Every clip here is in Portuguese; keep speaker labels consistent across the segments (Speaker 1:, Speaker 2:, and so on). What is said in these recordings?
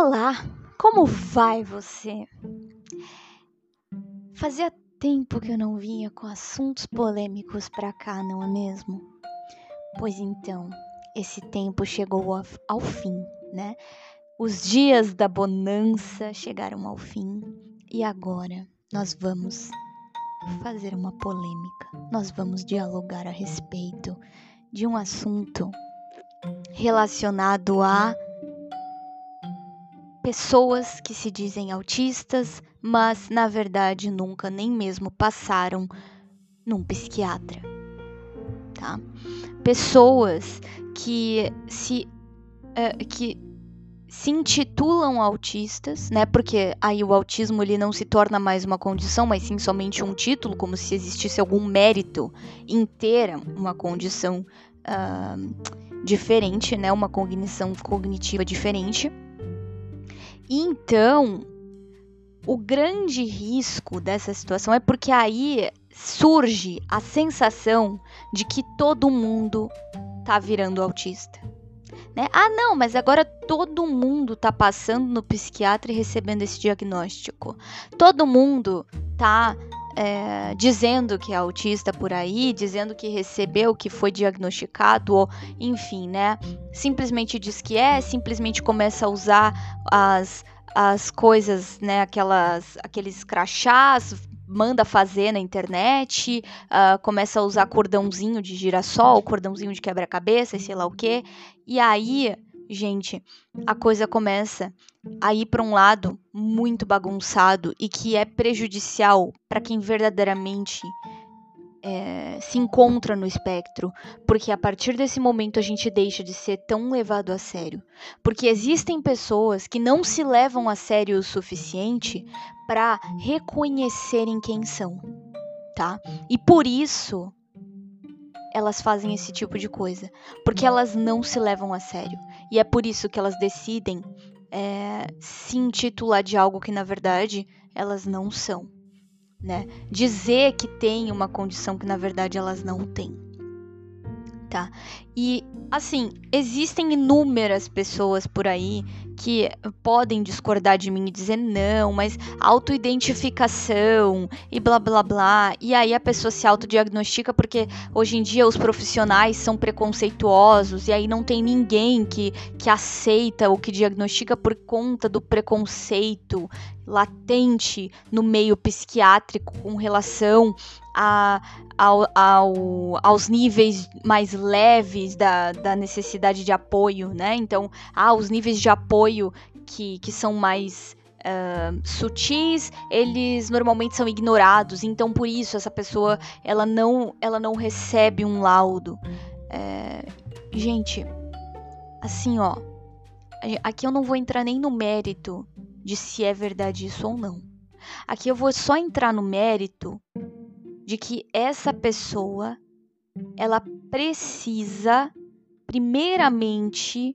Speaker 1: Olá, como vai você? Fazia tempo que eu não vinha com assuntos polêmicos pra cá, não é mesmo? Pois então, esse tempo chegou ao, ao fim, né? Os dias da bonança chegaram ao fim e agora nós vamos fazer uma polêmica. Nós vamos dialogar a respeito de um assunto relacionado a pessoas que se dizem autistas, mas na verdade nunca nem mesmo passaram num psiquiatra, tá? Pessoas que se uh, que se intitulam autistas, né? Porque aí o autismo ele não se torna mais uma condição, mas sim somente um título, como se existisse algum mérito ter uma condição uh, diferente, né? Uma cognição cognitiva diferente. Então, o grande risco dessa situação é porque aí surge a sensação de que todo mundo tá virando autista. Né? Ah, não, mas agora todo mundo tá passando no psiquiatra e recebendo esse diagnóstico. Todo mundo tá é, dizendo que é autista por aí, dizendo que recebeu, que foi diagnosticado, ou enfim, né? Simplesmente diz que é, simplesmente começa a usar as, as coisas, né? Aquelas, aqueles crachás, manda fazer na internet, uh, começa a usar cordãozinho de girassol, cordãozinho de quebra-cabeça sei lá o que. E aí gente, a coisa começa a ir para um lado muito bagunçado e que é prejudicial para quem verdadeiramente é, se encontra no espectro, porque a partir desse momento a gente deixa de ser tão levado a sério. Porque existem pessoas que não se levam a sério o suficiente para reconhecerem quem são, tá? E por isso elas fazem esse tipo de coisa, porque elas não se levam a sério. E é por isso que elas decidem é, se intitular de algo que na verdade elas não são, né? Dizer que tem uma condição que na verdade elas não têm, tá? E assim, existem inúmeras pessoas por aí que podem discordar de mim e dizer não, mas autoidentificação e blá blá blá. E aí a pessoa se autodiagnostica porque hoje em dia os profissionais são preconceituosos e aí não tem ninguém que, que aceita ou que diagnostica por conta do preconceito latente no meio psiquiátrico com relação a, ao, ao, aos níveis mais leves da, da necessidade de apoio, né? Então, ah, os níveis de apoio que, que são mais uh, sutis, eles normalmente são ignorados. Então, por isso, essa pessoa ela não, ela não recebe um laudo. É, gente, assim, ó. Aqui eu não vou entrar nem no mérito de se é verdade isso ou não. Aqui eu vou só entrar no mérito de que essa pessoa ela precisa primeiramente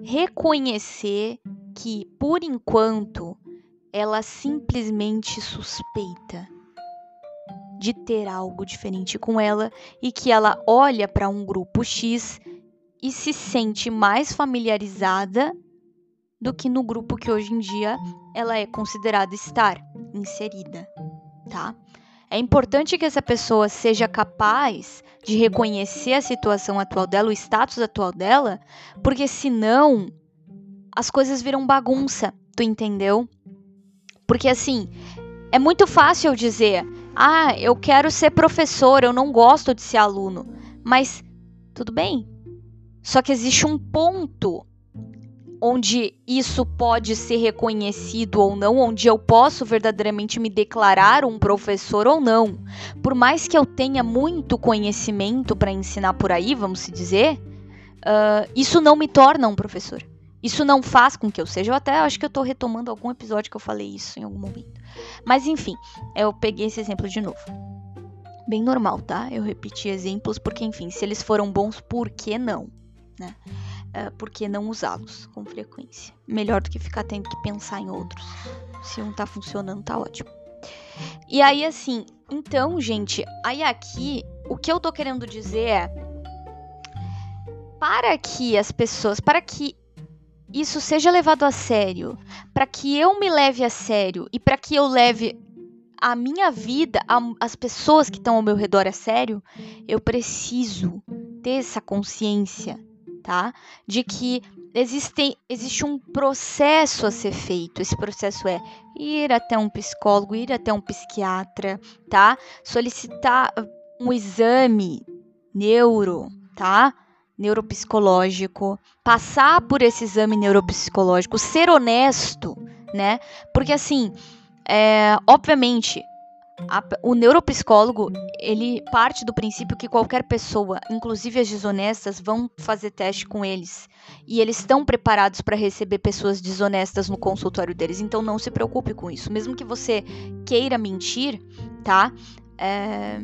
Speaker 1: reconhecer que por enquanto ela simplesmente suspeita de ter algo diferente com ela e que ela olha para um grupo X e se sente mais familiarizada do que no grupo que hoje em dia ela é considerada estar inserida, tá? É importante que essa pessoa seja capaz de reconhecer a situação atual dela, o status atual dela, porque senão as coisas viram bagunça, tu entendeu? Porque assim, é muito fácil eu dizer: "Ah, eu quero ser professor, eu não gosto de ser aluno". Mas tudo bem. Só que existe um ponto onde isso pode ser reconhecido ou não, onde eu posso verdadeiramente me declarar um professor ou não. Por mais que eu tenha muito conhecimento para ensinar por aí, vamos se dizer, uh, isso não me torna um professor. Isso não faz com que eu seja. Eu até acho que eu estou retomando algum episódio que eu falei isso em algum momento. Mas enfim, eu peguei esse exemplo de novo. Bem normal, tá? Eu repeti exemplos porque, enfim, se eles foram bons, por que não? Né? Uh, por que não usá-los com frequência? Melhor do que ficar tendo que pensar em outros. Se um tá funcionando, tá ótimo. E aí, assim, então, gente, aí aqui, o que eu tô querendo dizer é. Para que as pessoas. Para que isso seja levado a sério, para que eu me leve a sério e para que eu leve a minha vida, a, as pessoas que estão ao meu redor a sério, eu preciso ter essa consciência, tá? De que existe, existe um processo a ser feito. Esse processo é ir até um psicólogo, ir até um psiquiatra, tá? Solicitar um exame neuro, tá? Neuropsicológico, passar por esse exame neuropsicológico, ser honesto, né? Porque assim, é, obviamente, a, o neuropsicólogo ele parte do princípio que qualquer pessoa, inclusive as desonestas, vão fazer teste com eles e eles estão preparados para receber pessoas desonestas no consultório deles. Então não se preocupe com isso, mesmo que você queira mentir, tá? É,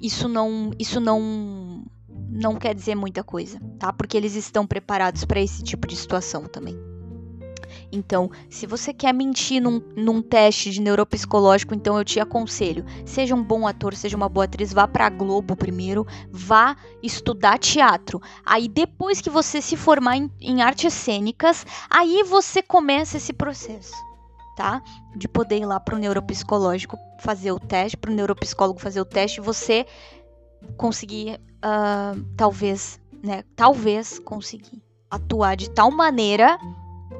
Speaker 1: isso não, isso não, não quer dizer muita coisa, tá? Porque eles estão preparados para esse tipo de situação também. Então, se você quer mentir num, num teste de neuropsicológico, então eu te aconselho: seja um bom ator, seja uma boa atriz, vá para a Globo primeiro, vá estudar teatro. Aí, depois que você se formar em, em artes cênicas, aí você começa esse processo. Tá? De poder ir lá para o neuropsicológico fazer o teste, para o neuropsicólogo fazer o teste, você conseguir, uh, talvez, né? Talvez conseguir atuar de tal maneira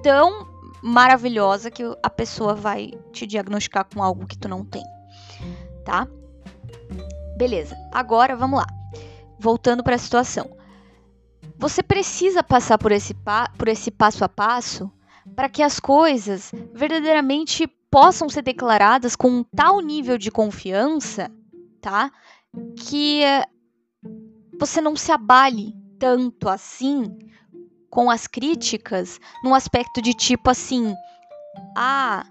Speaker 1: tão maravilhosa que a pessoa vai te diagnosticar com algo que tu não tem, tá? Beleza. Agora vamos lá. Voltando para a situação. Você precisa passar por esse, por esse passo a passo para que as coisas verdadeiramente possam ser declaradas com um tal nível de confiança, tá? Que eh, você não se abale tanto assim com as críticas num aspecto de tipo assim, ah,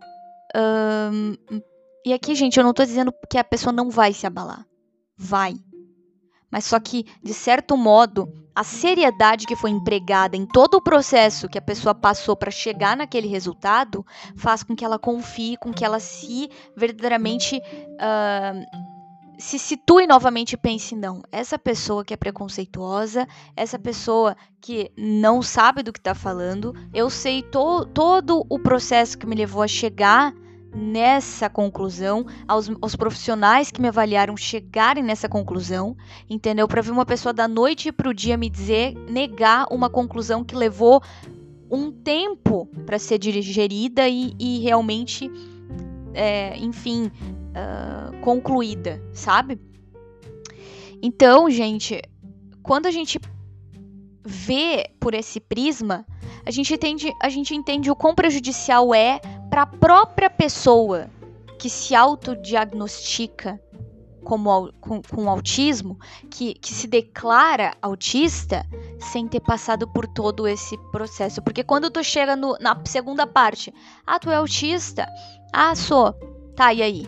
Speaker 1: e aqui, gente, eu não tô dizendo que a pessoa não vai se abalar. Vai. Mas só que, de certo modo, a seriedade que foi empregada em todo o processo que a pessoa passou para chegar naquele resultado faz com que ela confie, com que ela se verdadeiramente uh, se situe novamente e pense: não, essa pessoa que é preconceituosa, essa pessoa que não sabe do que está falando, eu sei to todo o processo que me levou a chegar nessa conclusão, aos, aos, profissionais que me avaliaram chegarem nessa conclusão, entendeu? Para ver uma pessoa da noite para o dia me dizer, negar uma conclusão que levou um tempo para ser digerida e, e realmente, é, enfim, uh, concluída, sabe? Então, gente, quando a gente vê por esse prisma, a gente entende, a gente entende o quão prejudicial é para a própria pessoa que se autodiagnostica como, com, com autismo, que, que se declara autista, sem ter passado por todo esse processo. Porque quando tu chega no, na segunda parte, ah, tu é autista? Ah, sou. Tá, e aí?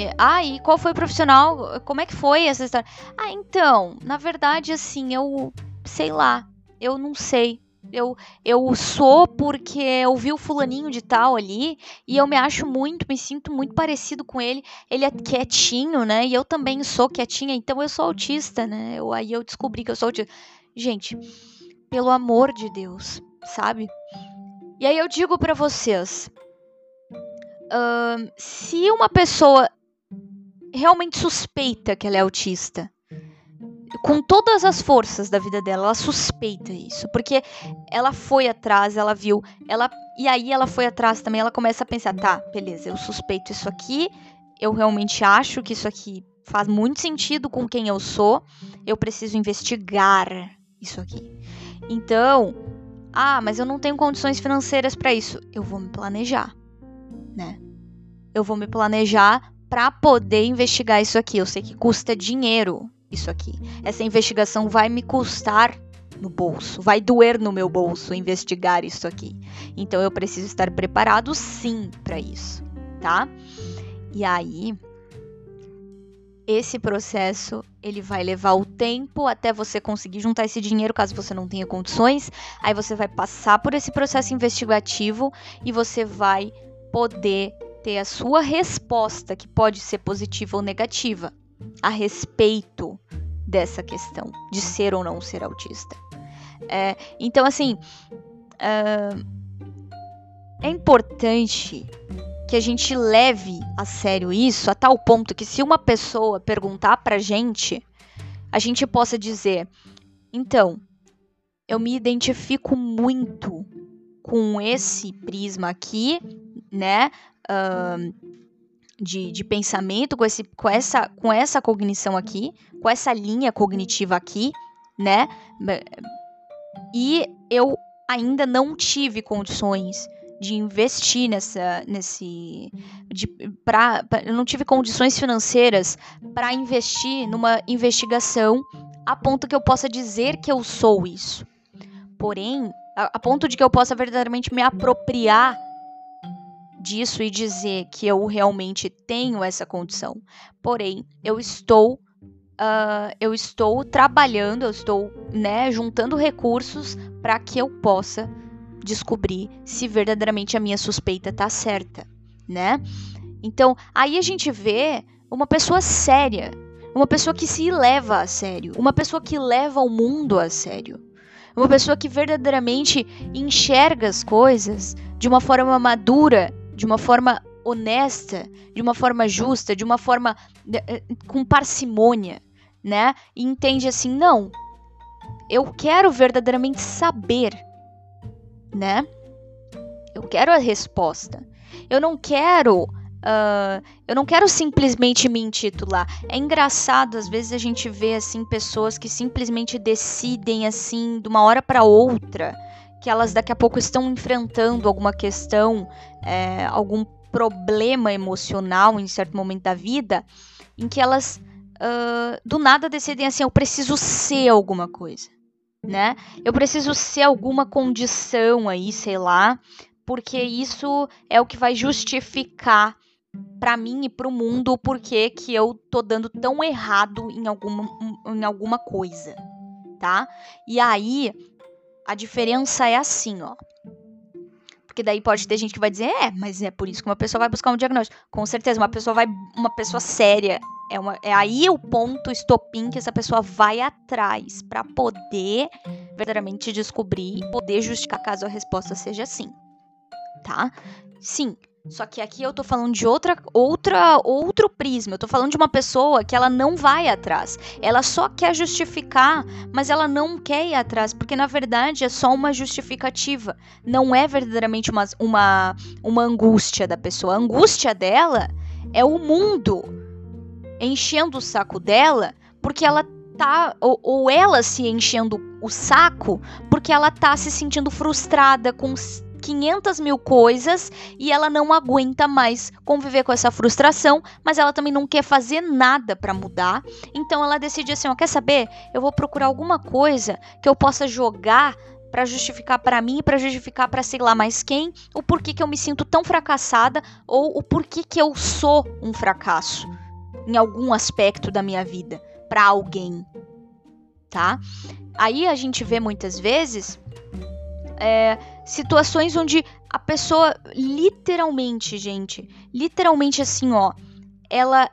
Speaker 1: É, ah, e qual foi o profissional? Como é que foi essa história? Ah, então, na verdade, assim, eu sei lá, eu não sei. Eu, eu sou porque eu vi o fulaninho de tal ali e eu me acho muito, me sinto muito parecido com ele. Ele é quietinho, né? E eu também sou quietinha, então eu sou autista, né? Eu, aí eu descobri que eu sou autista. Gente, pelo amor de Deus, sabe? E aí eu digo para vocês, uh, se uma pessoa realmente suspeita que ela é autista. Com todas as forças da vida dela, ela suspeita isso, porque ela foi atrás, ela viu, ela e aí ela foi atrás também, ela começa a pensar, tá, beleza, eu suspeito isso aqui, eu realmente acho que isso aqui faz muito sentido com quem eu sou, eu preciso investigar isso aqui. Então, ah, mas eu não tenho condições financeiras para isso, eu vou me planejar, né? Eu vou me planejar para poder investigar isso aqui. Eu sei que custa dinheiro isso aqui. Essa investigação vai me custar no bolso, vai doer no meu bolso investigar isso aqui. Então eu preciso estar preparado sim para isso, tá? E aí esse processo ele vai levar o tempo até você conseguir juntar esse dinheiro caso você não tenha condições. Aí você vai passar por esse processo investigativo e você vai poder ter a sua resposta, que pode ser positiva ou negativa, a respeito dessa questão de ser ou não ser autista. É, então, assim, uh, é importante que a gente leve a sério isso a tal ponto que se uma pessoa perguntar pra gente, a gente possa dizer: então, eu me identifico muito com esse prisma aqui, né? De, de pensamento, com, esse, com, essa, com essa cognição aqui, com essa linha cognitiva aqui, né? E eu ainda não tive condições de investir nessa nesse de, pra, pra, eu não tive condições financeiras para investir numa investigação a ponto que eu possa dizer que eu sou isso. Porém, a, a ponto de que eu possa verdadeiramente me apropriar disso e dizer que eu realmente tenho essa condição. Porém, eu estou Uh, eu estou trabalhando, eu estou né, juntando recursos para que eu possa descobrir se verdadeiramente a minha suspeita está certa, né? Então, aí a gente vê uma pessoa séria, uma pessoa que se leva a sério, uma pessoa que leva o mundo a sério, uma pessoa que verdadeiramente enxerga as coisas de uma forma madura, de uma forma honesta, de uma forma justa, de uma forma eh, com parcimônia né? E entende assim, não, eu quero verdadeiramente saber, né? Eu quero a resposta. Eu não quero. Uh, eu não quero simplesmente me intitular. É engraçado, às vezes a gente vê assim pessoas que simplesmente decidem assim de uma hora para outra que elas daqui a pouco estão enfrentando alguma questão, é, algum problema emocional em certo momento da vida, em que elas uh, do nada decidem assim: eu preciso ser alguma coisa, né? Eu preciso ser alguma condição aí, sei lá, porque isso é o que vai justificar para mim e para o mundo o porquê que eu tô dando tão errado em alguma, em alguma coisa, tá? E aí a diferença é assim, ó. Porque daí pode ter gente que vai dizer, é, mas é por isso que uma pessoa vai buscar um diagnóstico. Com certeza, uma pessoa vai, uma pessoa séria, é, uma, é aí o ponto estopim que essa pessoa vai atrás para poder verdadeiramente descobrir poder justificar caso a resposta seja sim. Tá? Sim, só que aqui eu tô falando de outra, outra, outro prisma. Eu tô falando de uma pessoa que ela não vai atrás. Ela só quer justificar, mas ela não quer ir atrás, porque na verdade é só uma justificativa. Não é verdadeiramente uma, uma, uma angústia da pessoa. A angústia dela é o mundo enchendo o saco dela, porque ela tá. Ou, ou ela se enchendo o saco porque ela tá se sentindo frustrada com 500 mil coisas e ela não aguenta mais conviver com essa frustração, mas ela também não quer fazer nada para mudar. Então ela decide assim: ó, quer saber? Eu vou procurar alguma coisa que eu possa jogar para justificar para mim, para justificar para sei lá mais quem, o porquê que eu me sinto tão fracassada ou o porquê que eu sou um fracasso em algum aspecto da minha vida para alguém, tá? Aí a gente vê muitas vezes é, situações onde a pessoa literalmente, gente, literalmente assim, ó, ela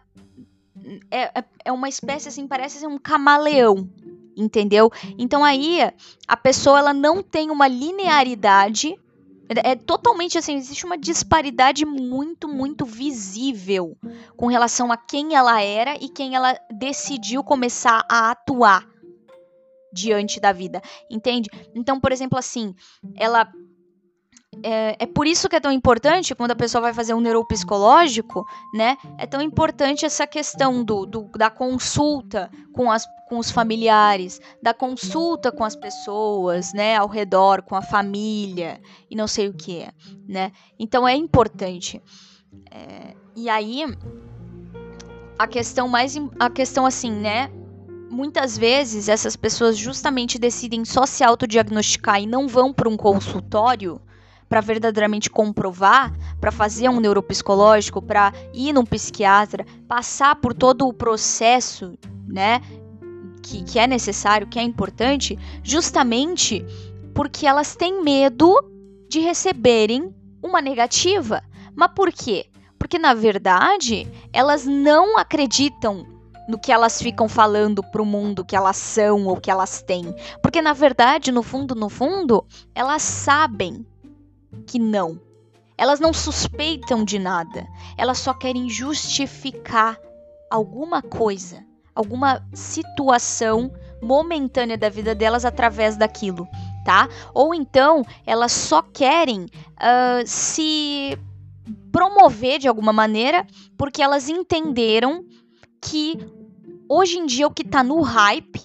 Speaker 1: é, é, é uma espécie assim, parece ser um camaleão, entendeu? Então aí a pessoa ela não tem uma linearidade é, é totalmente assim, existe uma disparidade muito, muito visível com relação a quem ela era e quem ela decidiu começar a atuar diante da vida, entende? Então, por exemplo, assim, ela é, é, por isso que é tão importante quando a pessoa vai fazer um neuropsicológico, né? É tão importante essa questão do, do, da consulta com, as, com os familiares, da consulta com as pessoas, né? Ao redor, com a família e não sei o que é, né? Então é importante. É, e aí a questão mais a questão assim, né? muitas vezes essas pessoas justamente decidem só se autodiagnosticar e não vão para um consultório para verdadeiramente comprovar, para fazer um neuropsicológico, para ir num psiquiatra, passar por todo o processo, né, que, que é necessário, que é importante, justamente porque elas têm medo de receberem uma negativa. Mas por quê? Porque na verdade elas não acreditam no que elas ficam falando pro mundo que elas são ou que elas têm. Porque na verdade, no fundo, no fundo, elas sabem que não. Elas não suspeitam de nada. Elas só querem justificar alguma coisa, alguma situação momentânea da vida delas através daquilo, tá? Ou então elas só querem uh, se promover de alguma maneira porque elas entenderam que hoje em dia o que está no hype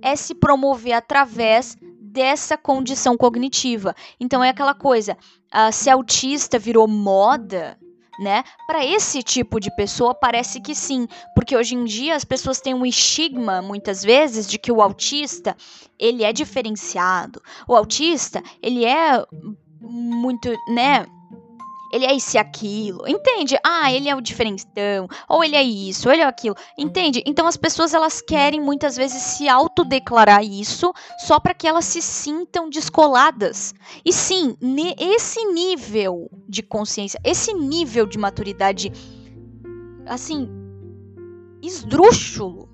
Speaker 1: é se promover através dessa condição cognitiva. Então é aquela coisa, uh, se autista virou moda, né? Para esse tipo de pessoa parece que sim, porque hoje em dia as pessoas têm um estigma muitas vezes de que o autista, ele é diferenciado. O autista, ele é muito, né, ele é isso e aquilo, entende? Ah, ele é o diferentão, ou ele é isso, ou ele é aquilo, entende? Então as pessoas elas querem muitas vezes se autodeclarar isso só para que elas se sintam descoladas. E sim, esse nível de consciência, esse nível de maturidade, assim, esdrúxulo,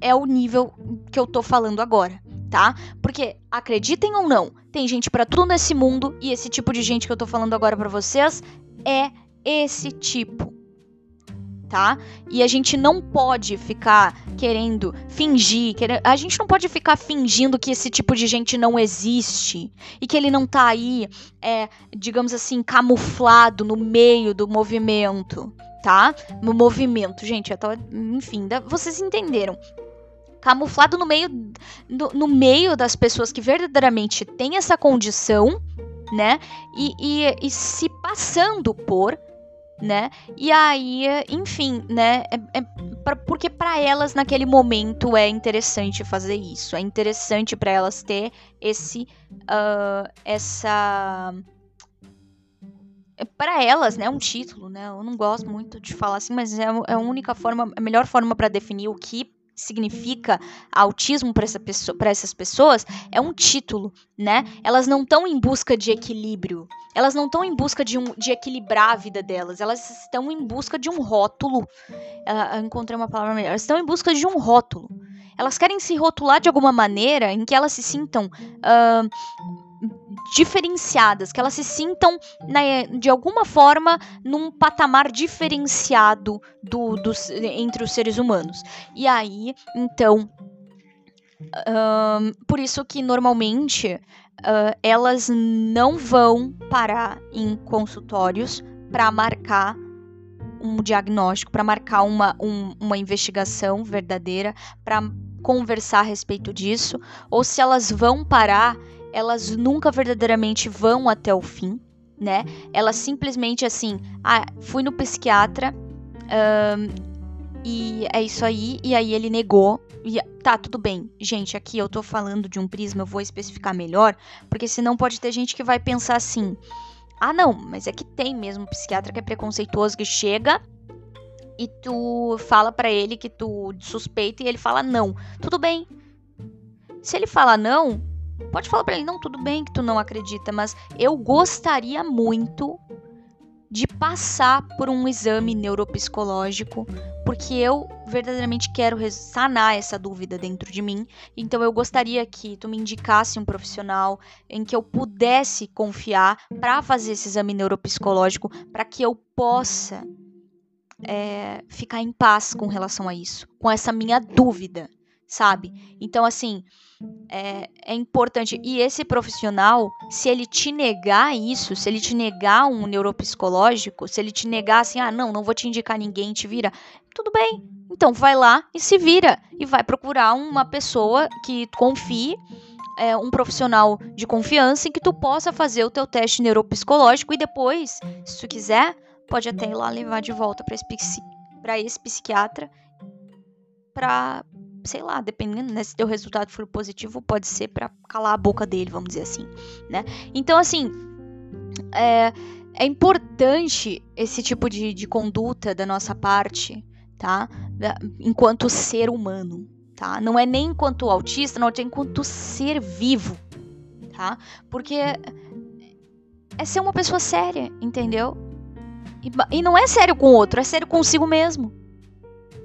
Speaker 1: é o nível que eu tô falando agora tá? Porque acreditem ou não, tem gente para tudo nesse mundo e esse tipo de gente que eu tô falando agora para vocês é esse tipo. Tá? E a gente não pode ficar querendo fingir, a gente não pode ficar fingindo que esse tipo de gente não existe e que ele não tá aí, é, digamos assim, camuflado no meio do movimento, tá? No movimento, gente, tô... enfim, vocês entenderam camuflado no meio, no, no meio das pessoas que verdadeiramente têm essa condição, né? E, e, e se passando por, né? E aí, enfim, né? É, é pra, porque para elas naquele momento é interessante fazer isso, é interessante para elas ter esse, uh, essa para elas, né, um título, né? Eu não gosto muito de falar assim, mas é, é a única forma, a melhor forma para definir o que significa autismo para essa essas pessoas é um título, né? Elas não estão em busca de equilíbrio. Elas não estão em busca de, um, de equilibrar a vida delas. Elas estão em busca de um rótulo. Uh, eu encontrei uma palavra melhor. Elas estão em busca de um rótulo. Elas querem se rotular de alguma maneira em que elas se sintam uh, diferenciadas, que elas se sintam né, de alguma forma num patamar diferenciado do, entre os seres humanos. E aí, então, por isso que normalmente uh, elas não vão parar em consultórios para marcar um diagnóstico, para marcar uma, um, uma investigação verdadeira, para conversar a respeito disso, ou se elas vão parar elas nunca verdadeiramente vão até o fim, né? Elas simplesmente assim, ah, fui no psiquiatra um, e é isso aí, e aí ele negou. E, tá, tudo bem. Gente, aqui eu tô falando de um prisma, eu vou especificar melhor, porque senão pode ter gente que vai pensar assim: ah, não, mas é que tem mesmo um psiquiatra que é preconceituoso que chega e tu fala para ele que tu suspeita e ele fala não. Tudo bem. Se ele fala não, Pode falar para ele, não, tudo bem que tu não acredita, mas eu gostaria muito de passar por um exame neuropsicológico, porque eu verdadeiramente quero sanar essa dúvida dentro de mim. Então eu gostaria que tu me indicasse um profissional em que eu pudesse confiar para fazer esse exame neuropsicológico, para que eu possa é, ficar em paz com relação a isso, com essa minha dúvida, sabe? Então assim, é, é, importante. E esse profissional, se ele te negar isso, se ele te negar um neuropsicológico, se ele te negar assim, ah, não, não vou te indicar ninguém, te vira, tudo bem. Então vai lá e se vira. E vai procurar uma pessoa que confie. É, um profissional de confiança em que tu possa fazer o teu teste neuropsicológico e depois, se tu quiser, pode até ir lá levar de volta para esse, esse psiquiatra para sei lá, dependendo, né, se teu resultado for positivo, pode ser para calar a boca dele, vamos dizer assim, né? Então, assim, é, é importante esse tipo de, de conduta da nossa parte, tá? Enquanto ser humano, tá? Não é nem enquanto autista, não é enquanto ser vivo, tá? Porque é ser uma pessoa séria, entendeu? E, e não é sério com o outro, é sério consigo mesmo.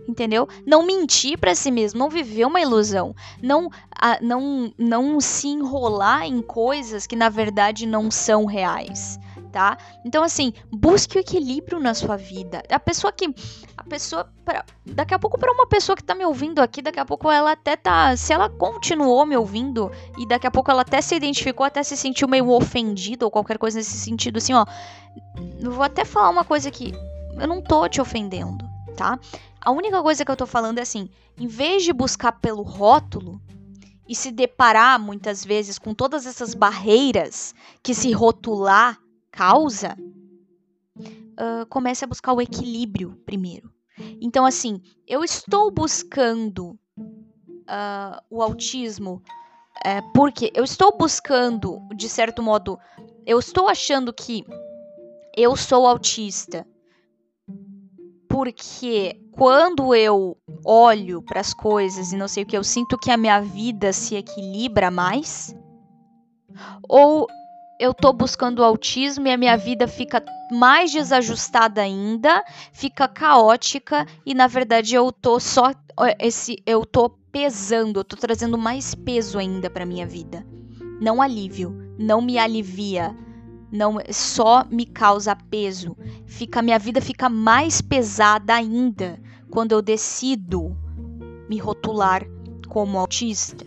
Speaker 1: Entendeu? Não mentir para si mesmo, não viver uma ilusão, não, a, não, não se enrolar em coisas que na verdade não são reais, tá? Então assim, busque o equilíbrio na sua vida. A pessoa que a pessoa pra, daqui a pouco para uma pessoa que tá me ouvindo aqui, daqui a pouco ela até tá, se ela continuou me ouvindo e daqui a pouco ela até se identificou, até se sentiu meio ofendida ou qualquer coisa nesse sentido assim, ó. Vou até falar uma coisa que eu não tô te ofendendo, tá? A única coisa que eu tô falando é assim, em vez de buscar pelo rótulo e se deparar muitas vezes com todas essas barreiras que se rotular causa, uh, comece a buscar o equilíbrio primeiro. Então, assim, eu estou buscando uh, o autismo é, porque eu estou buscando, de certo modo, eu estou achando que eu sou autista porque quando eu olho para as coisas e não sei o que, eu sinto que a minha vida se equilibra mais? Ou eu tô buscando autismo e a minha vida fica mais desajustada ainda, fica caótica e na verdade eu tô só esse eu tô pesando, eu tô trazendo mais peso ainda para minha vida. Não alívio, não me alivia não só me causa peso, fica minha vida fica mais pesada ainda quando eu decido me rotular como autista.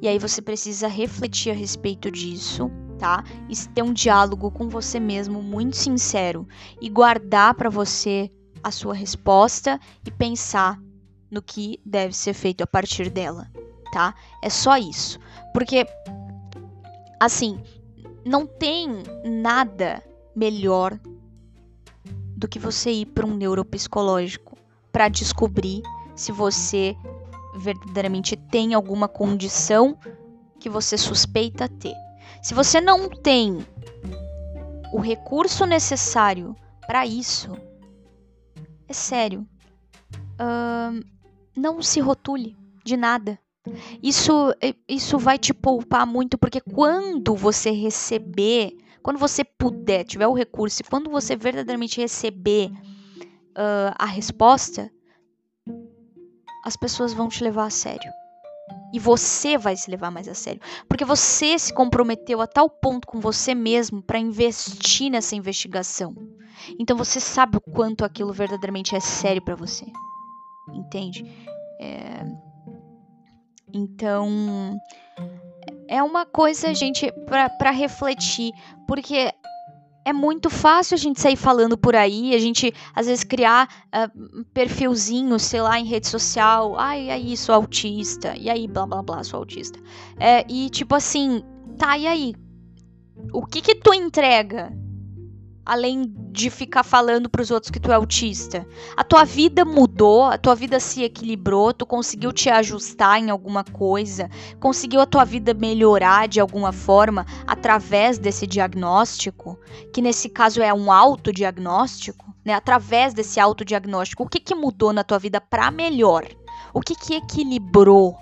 Speaker 1: E aí você precisa refletir a respeito disso, tá? E ter um diálogo com você mesmo muito sincero e guardar para você a sua resposta e pensar no que deve ser feito a partir dela, tá? É só isso. Porque assim, não tem nada melhor do que você ir para um neuropsicológico para descobrir se você verdadeiramente tem alguma condição que você suspeita ter. Se você não tem o recurso necessário para isso, é sério, não se rotule de nada. Isso, isso vai te poupar muito, porque quando você receber, quando você puder, tiver o recurso, e quando você verdadeiramente receber uh, a resposta, as pessoas vão te levar a sério. E você vai se levar mais a sério. Porque você se comprometeu a tal ponto com você mesmo para investir nessa investigação. Então você sabe o quanto aquilo verdadeiramente é sério para você. Entende? É então, é uma coisa, gente, para refletir, porque é muito fácil a gente sair falando por aí, a gente às vezes criar uh, perfilzinhos, sei lá, em rede social. Ai, aí, sou autista. E aí, blá blá blá, sou autista. É, e tipo assim, tá, e aí? O que que tu entrega? Além de ficar falando para os outros que tu é autista. A tua vida mudou, a tua vida se equilibrou, tu conseguiu te ajustar em alguma coisa, conseguiu a tua vida melhorar de alguma forma através desse diagnóstico, que nesse caso é um autodiagnóstico, né? Através desse autodiagnóstico, o que que mudou na tua vida para melhor? O que que equilibrou,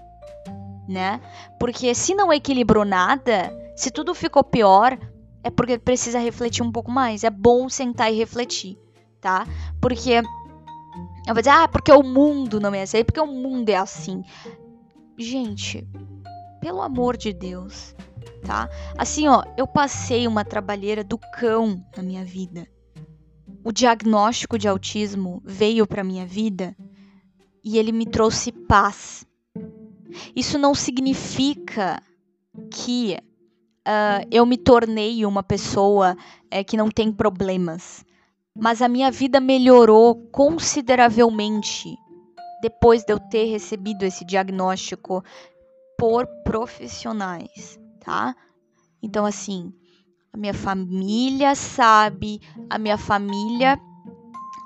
Speaker 1: né? Porque se não equilibrou nada, se tudo ficou pior, é porque precisa refletir um pouco mais. É bom sentar e refletir, tá? Porque eu vou dizer, ah, porque o mundo não é assim, porque o mundo é assim. Gente, pelo amor de Deus, tá? Assim, ó, eu passei uma trabalheira do cão na minha vida. O diagnóstico de autismo veio para minha vida e ele me trouxe paz. Isso não significa que uh, eu me tornei uma pessoa uh, que não tem problemas. Mas a minha vida melhorou consideravelmente depois de eu ter recebido esse diagnóstico por profissionais, tá? Então, assim, a minha família sabe, a minha família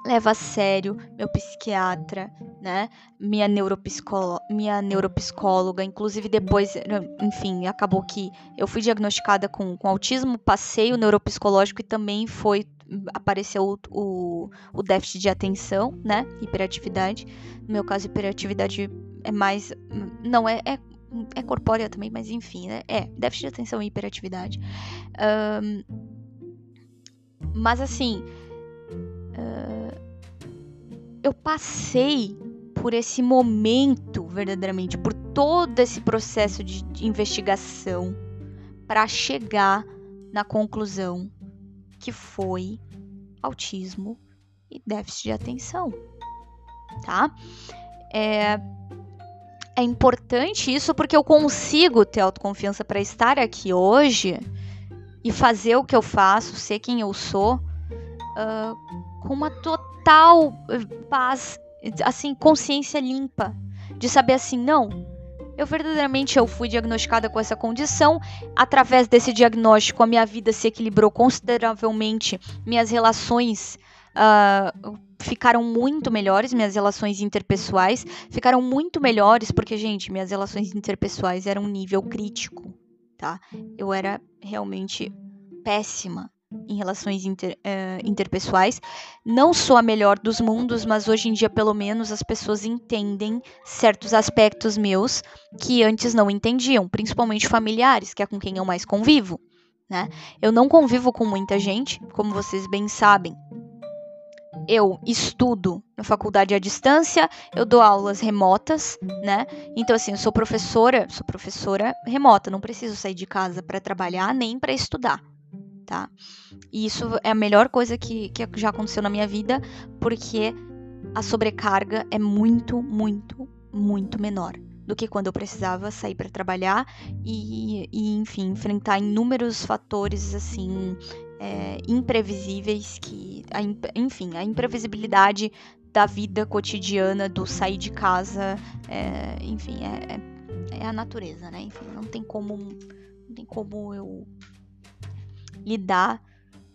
Speaker 1: leva a sério meu psiquiatra, né? Minha, neuropsicó minha neuropsicóloga, inclusive depois, enfim, acabou que eu fui diagnosticada com, com autismo, passei o neuropsicológico e também foi apareceu o, o, o déficit de atenção, né? Hiperatividade. No meu caso, hiperatividade é mais. Não, é, é, é corpórea também, mas enfim, né? É, déficit de atenção e hiperatividade. Um, mas assim. Eu passei por esse momento, verdadeiramente, por todo esse processo de, de investigação para chegar na conclusão que foi autismo e déficit de atenção, tá? É, é importante isso porque eu consigo ter autoconfiança para estar aqui hoje e fazer o que eu faço, ser quem eu sou, uh, com uma total paz assim, consciência limpa, de saber assim, não, eu verdadeiramente eu fui diagnosticada com essa condição. Através desse diagnóstico, a minha vida se equilibrou consideravelmente, minhas relações uh, ficaram muito melhores, minhas relações interpessoais ficaram muito melhores, porque, gente, minhas relações interpessoais eram um nível crítico, tá? Eu era realmente péssima em relações inter, uh, interpessoais. Não sou a melhor dos mundos, mas hoje em dia, pelo menos, as pessoas entendem certos aspectos meus que antes não entendiam, principalmente familiares, que é com quem eu mais convivo. Né? Eu não convivo com muita gente, como vocês bem sabem. Eu estudo na faculdade à distância, eu dou aulas remotas, né? Então, assim, eu sou professora, sou professora remota, não preciso sair de casa para trabalhar nem para estudar tá? E isso é a melhor coisa que, que já aconteceu na minha vida, porque a sobrecarga é muito, muito, muito menor do que quando eu precisava sair para trabalhar e, e, enfim, enfrentar inúmeros fatores assim é, imprevisíveis que, a, enfim, a imprevisibilidade da vida cotidiana, do sair de casa, é, enfim, é, é, é a natureza, né? Enfim, não tem como, não tem como eu lidar.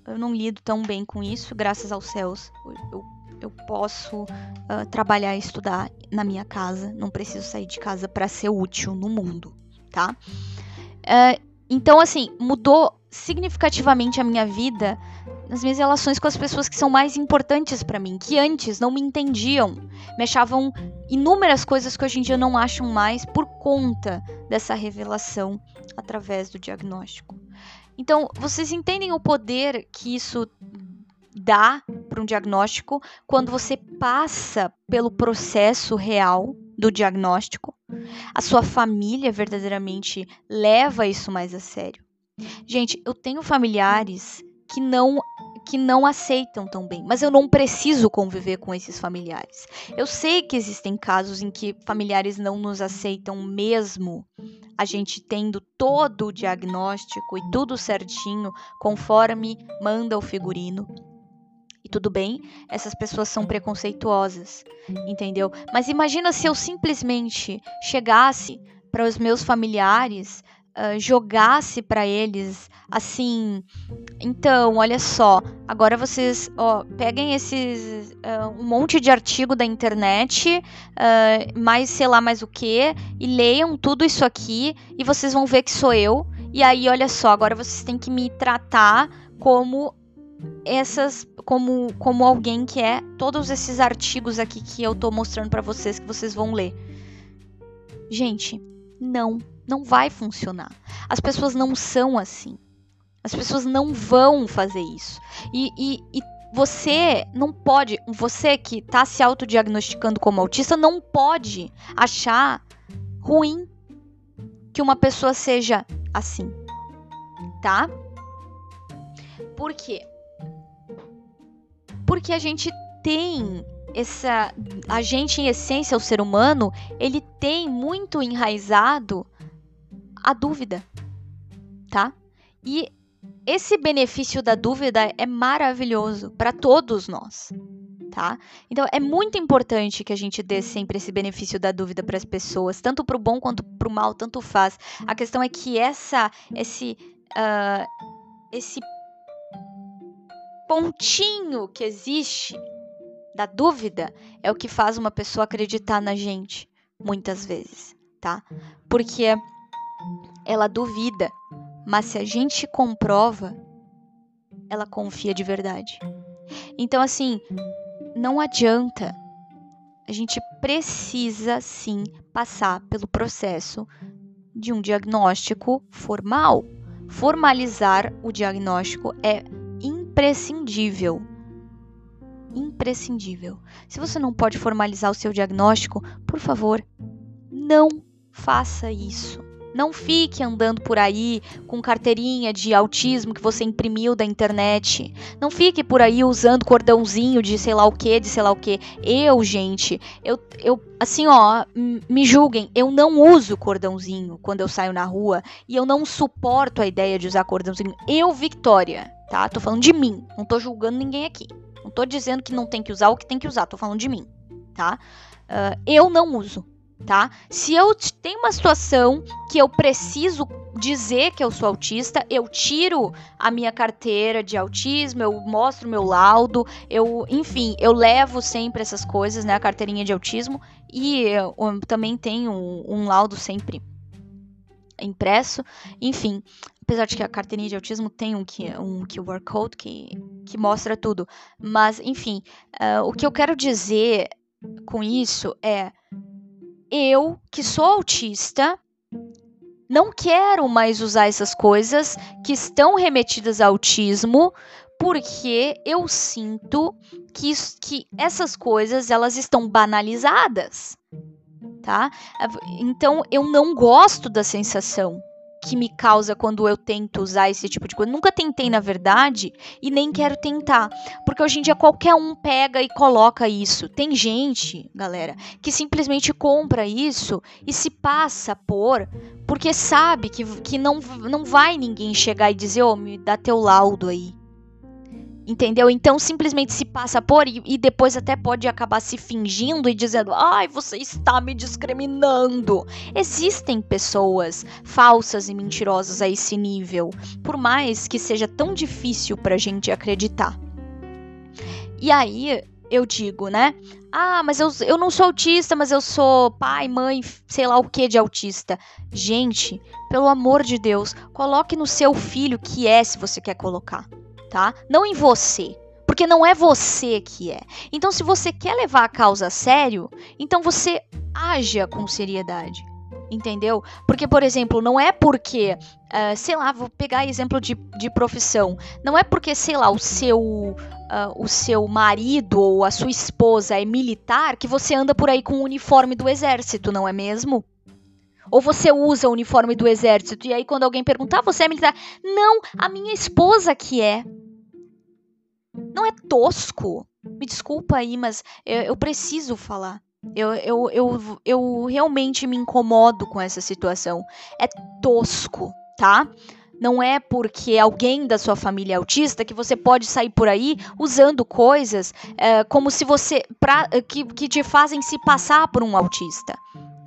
Speaker 1: Eu não lido tão bem com isso, graças aos céus. Eu, eu posso uh, trabalhar e estudar na minha casa, não preciso sair de casa para ser útil no mundo, tá? Uh, então, assim, mudou significativamente a minha vida nas minhas relações com as pessoas que são mais importantes para mim, que antes não me entendiam, me achavam inúmeras coisas que hoje em dia não acham mais por conta dessa revelação através do diagnóstico. Então, vocês entendem o poder que isso dá para um diagnóstico quando você passa pelo processo real do diagnóstico? A sua família verdadeiramente leva isso mais a sério. Gente, eu tenho familiares que não que não aceitam tão bem, mas eu não preciso conviver com esses familiares. Eu sei que existem casos em que familiares não nos aceitam mesmo a gente tendo todo o diagnóstico e tudo certinho conforme manda o figurino. E tudo bem, essas pessoas são preconceituosas, entendeu? Mas imagina se eu simplesmente chegasse para os meus familiares uh, jogasse para eles assim, então, olha só, agora vocês ó, peguem esses uh, um monte de artigo da internet, uh, mais sei lá mais o que, e leiam tudo isso aqui e vocês vão ver que sou eu. E aí, olha só, agora vocês têm que me tratar como essas como como alguém que é todos esses artigos aqui que eu tô mostrando para vocês que vocês vão ler. Gente, não não vai funcionar. As pessoas não são assim. As pessoas não vão fazer isso. E, e, e você não pode, você que está se autodiagnosticando como autista, não pode achar ruim que uma pessoa seja assim, tá? Por quê? Porque a gente tem essa. A gente, em essência, o ser humano, ele tem muito enraizado a dúvida, tá? E esse benefício da dúvida é maravilhoso para todos nós, tá? Então é muito importante que a gente dê sempre esse benefício da dúvida para as pessoas, tanto para o bom quanto para o mal, tanto faz. A questão é que essa, esse, uh, esse pontinho que existe da dúvida é o que faz uma pessoa acreditar na gente, muitas vezes, tá? Porque ela duvida, mas se a gente comprova, ela confia de verdade. Então, assim, não adianta. A gente precisa sim passar pelo processo de um diagnóstico formal. Formalizar o diagnóstico é imprescindível. imprescindível. Se você não pode formalizar o seu diagnóstico, por favor, não faça isso. Não fique andando por aí com carteirinha de autismo que você imprimiu da internet. Não fique por aí usando cordãozinho de sei lá o que, de sei lá o que. Eu, gente, eu, eu assim, ó, me julguem, eu não uso cordãozinho quando eu saio na rua e eu não suporto a ideia de usar cordãozinho. Eu, Victoria, tá? Tô falando de mim, não tô julgando ninguém aqui. Não tô dizendo que não tem que usar ou que tem que usar, tô falando de mim, tá? Uh, eu não uso tá? Se eu tenho uma situação que eu preciso dizer que eu sou autista, eu tiro a minha carteira de autismo, eu mostro meu laudo, eu, enfim, eu levo sempre essas coisas, né, a carteirinha de autismo e eu, eu também tenho um, um laudo sempre impresso, enfim, apesar de que a carteirinha de autismo tem um, um QR Code que, que mostra tudo, mas enfim, uh, o que eu quero dizer com isso é eu, que sou autista, não quero mais usar essas coisas que estão remetidas ao autismo, porque eu sinto que, que essas coisas elas estão banalizadas, tá? Então eu não gosto da sensação que me causa quando eu tento usar esse tipo de coisa. Nunca tentei, na verdade, e nem quero tentar. Porque hoje em dia qualquer um pega e coloca isso. Tem gente, galera, que simplesmente compra isso e se passa por. Porque sabe que, que não, não vai ninguém chegar e dizer, ô, oh, me dá teu laudo aí. Entendeu? Então simplesmente se passa por e, e, depois até pode acabar se fingindo e dizendo: ai, você está me discriminando. Existem pessoas falsas e mentirosas a esse nível, por mais que seja tão difícil pra gente acreditar. E aí eu digo, né? Ah, mas eu, eu não sou autista, mas eu sou pai, mãe, sei lá o que de autista. Gente, pelo amor de Deus, coloque no seu filho que é se você quer colocar tá? Não em você, porque não é você que é. Então, se você quer levar a causa a sério, então você haja com seriedade. Entendeu? Porque, por exemplo, não é porque, uh, sei lá, vou pegar exemplo de, de profissão. Não é porque, sei lá, o seu, uh, o seu marido ou a sua esposa é militar que você anda por aí com o uniforme do exército, não é mesmo? Ou você usa o uniforme do exército e aí quando alguém perguntar, você é militar? Não, a minha esposa que é. Não é tosco. Me desculpa aí, mas eu, eu preciso falar. Eu, eu, eu, eu realmente me incomodo com essa situação. É tosco, tá? Não é porque alguém da sua família é autista que você pode sair por aí usando coisas é, como se você. Pra, que, que te fazem se passar por um autista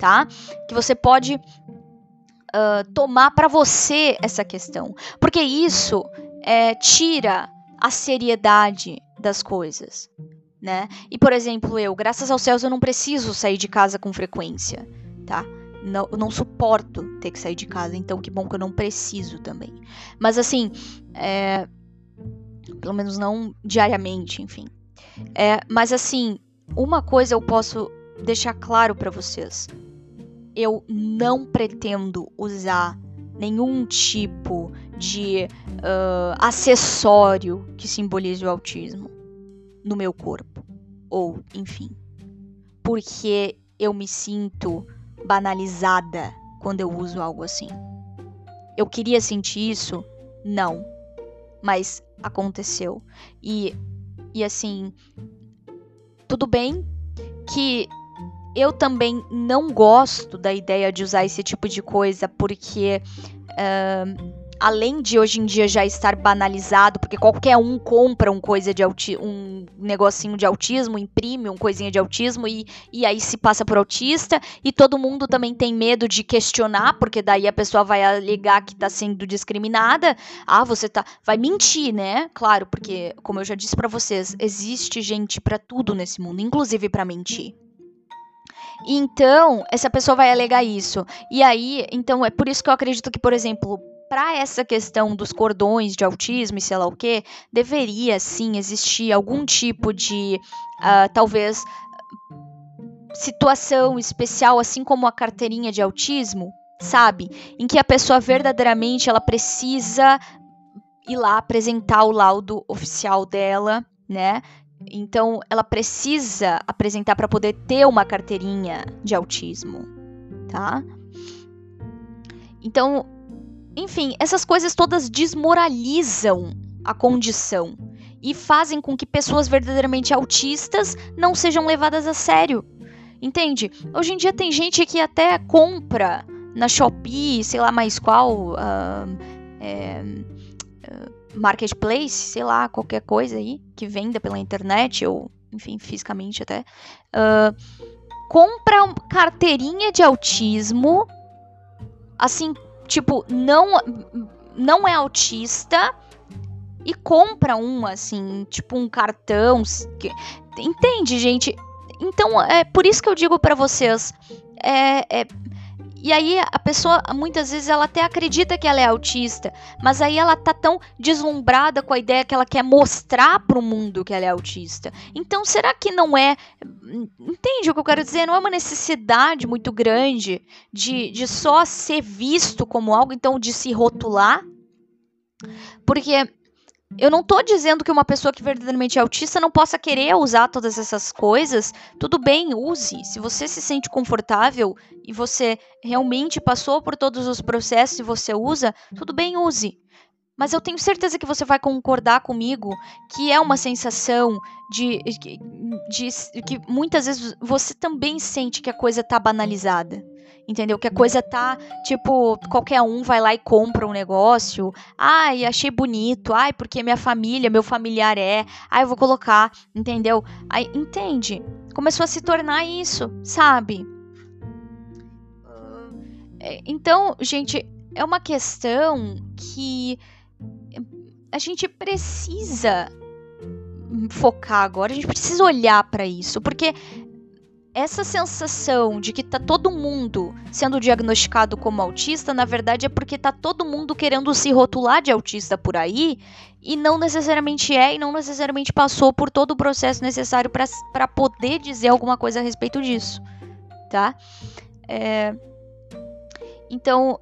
Speaker 1: tá? Que você pode uh, tomar para você essa questão, porque isso é, tira a seriedade das coisas, né? E por exemplo, eu, graças aos céus, eu não preciso sair de casa com frequência, tá? Não, eu não suporto ter que sair de casa, então que bom que eu não preciso também. Mas assim, é, pelo menos não diariamente, enfim. É, mas assim, uma coisa eu posso deixar claro para vocês eu não pretendo usar nenhum tipo de uh, acessório que simbolize o autismo no meu corpo. Ou, enfim. Porque eu me sinto banalizada quando eu uso algo assim. Eu queria sentir isso? Não. Mas aconteceu. E, e assim, tudo bem que eu também não gosto da ideia de usar esse tipo de coisa, porque. Uh, além de hoje em dia já estar banalizado, porque qualquer um compra um coisa de um negocinho de autismo, imprime um coisinha de autismo e, e aí se passa por autista, e todo mundo também tem medo de questionar, porque daí a pessoa vai alegar que está sendo discriminada. Ah, você tá, vai mentir, né? Claro, porque como eu já disse para vocês, existe gente para tudo nesse mundo, inclusive para mentir. Então, essa pessoa vai alegar isso. E aí, então, é por isso que eu acredito que, por exemplo, para essa questão dos cordões de autismo e sei lá o que, deveria sim existir algum tipo de, uh, talvez, situação especial, assim como a carteirinha de autismo, sabe? Em que a pessoa verdadeiramente ela precisa ir lá apresentar o laudo oficial dela, né? Então, ela precisa apresentar para poder ter uma carteirinha de autismo, tá? Então, enfim, essas coisas todas desmoralizam a condição e fazem com que pessoas verdadeiramente autistas não sejam levadas a sério. Entende? Hoje em dia tem gente que até compra na Shopee, sei lá mais qual, uh, é, marketplace, sei lá, qualquer coisa aí que venda pela internet ou, enfim, fisicamente até, uh, compra carteirinha de autismo, assim, tipo, não, não é autista e compra um, assim, tipo um cartão. Entende, gente? Então, é por isso que eu digo para vocês, é, é e aí a pessoa muitas vezes ela até acredita que ela é autista, mas aí ela tá tão deslumbrada com a ideia que ela quer mostrar para o mundo que ela é autista. Então será que não é, entende o que eu quero dizer? Não é uma necessidade muito grande de, de só ser visto como algo, então de se rotular? Porque eu não tô dizendo que uma pessoa que verdadeiramente é autista não possa querer usar todas essas coisas. Tudo bem, use. Se você se sente confortável e você realmente passou por todos os processos e você usa, tudo bem, use. Mas eu tenho certeza que você vai concordar comigo que é uma sensação de, de, de que muitas vezes você também sente que a coisa tá banalizada. Entendeu? Que a coisa tá, tipo, qualquer um vai lá e compra um negócio. Ai, achei bonito. Ai, porque minha família, meu familiar é. Ai, eu vou colocar. Entendeu? Aí, entende? Começou a se tornar isso, sabe? É, então, gente, é uma questão que a gente precisa focar agora, a gente precisa olhar para isso, porque essa sensação de que tá todo mundo sendo diagnosticado como autista, na verdade é porque tá todo mundo querendo se rotular de autista por aí e não necessariamente é e não necessariamente passou por todo o processo necessário para poder dizer alguma coisa a respeito disso, tá? É... Então,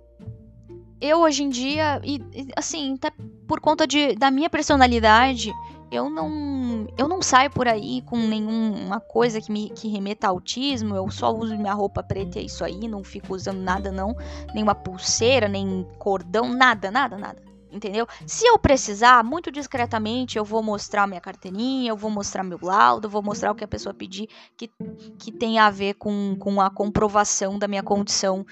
Speaker 1: eu hoje em dia, e, assim, tá por conta de, da minha personalidade, eu não eu não saio por aí com nenhuma coisa que me que remeta a autismo, eu só uso minha roupa preta e é isso aí, não fico usando nada não, nenhuma pulseira, nem cordão, nada, nada, nada. Entendeu? Se eu precisar, muito discretamente, eu vou mostrar minha carteirinha, eu vou mostrar meu laudo, eu vou mostrar o que a pessoa pedir que, que tem a ver com, com a comprovação da minha condição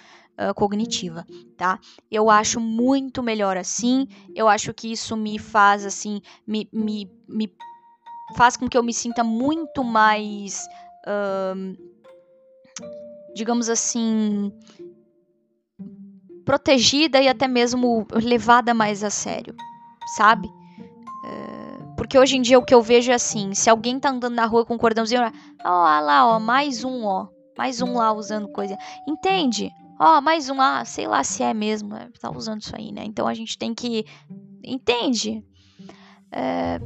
Speaker 1: cognitiva, tá? Eu acho muito melhor assim. Eu acho que isso me faz assim, me, me, me faz com que eu me sinta muito mais, uh, digamos assim, protegida e até mesmo levada mais a sério, sabe? Porque hoje em dia o que eu vejo é assim: se alguém tá andando na rua com um cordãozinho, ó, lá, ó, mais um, ó, mais um lá usando coisa. Entende? Ó, mais um, ah, sei lá se é mesmo, é, tá usando isso aí, né? Então a gente tem que. Entende? É,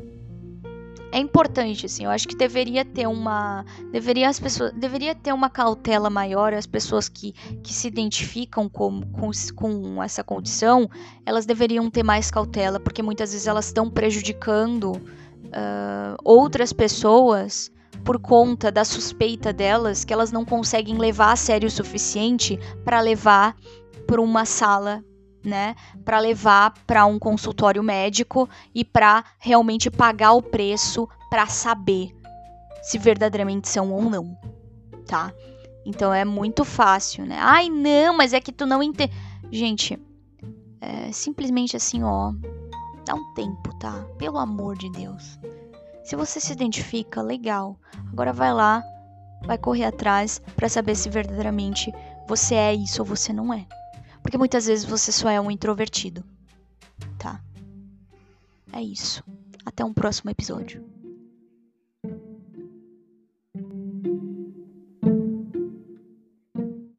Speaker 1: é importante, assim, eu acho que deveria ter uma. Deveria as pessoas. Deveria ter uma cautela maior, as pessoas que, que se identificam com, com, com essa condição, elas deveriam ter mais cautela, porque muitas vezes elas estão prejudicando uh, outras pessoas por conta da suspeita delas que elas não conseguem levar a sério o suficiente para levar para uma sala, né, para levar para um consultório médico e para realmente pagar o preço para saber se verdadeiramente são ou não, tá? Então é muito fácil, né? Ai, não, mas é que tu não entende. Gente, é simplesmente assim, ó, dá um tempo, tá? Pelo amor de Deus. Se você se identifica, legal. Agora vai lá, vai correr atrás para saber se verdadeiramente você é isso ou você não é. Porque muitas vezes você só é um introvertido. Tá? É isso. Até um próximo episódio.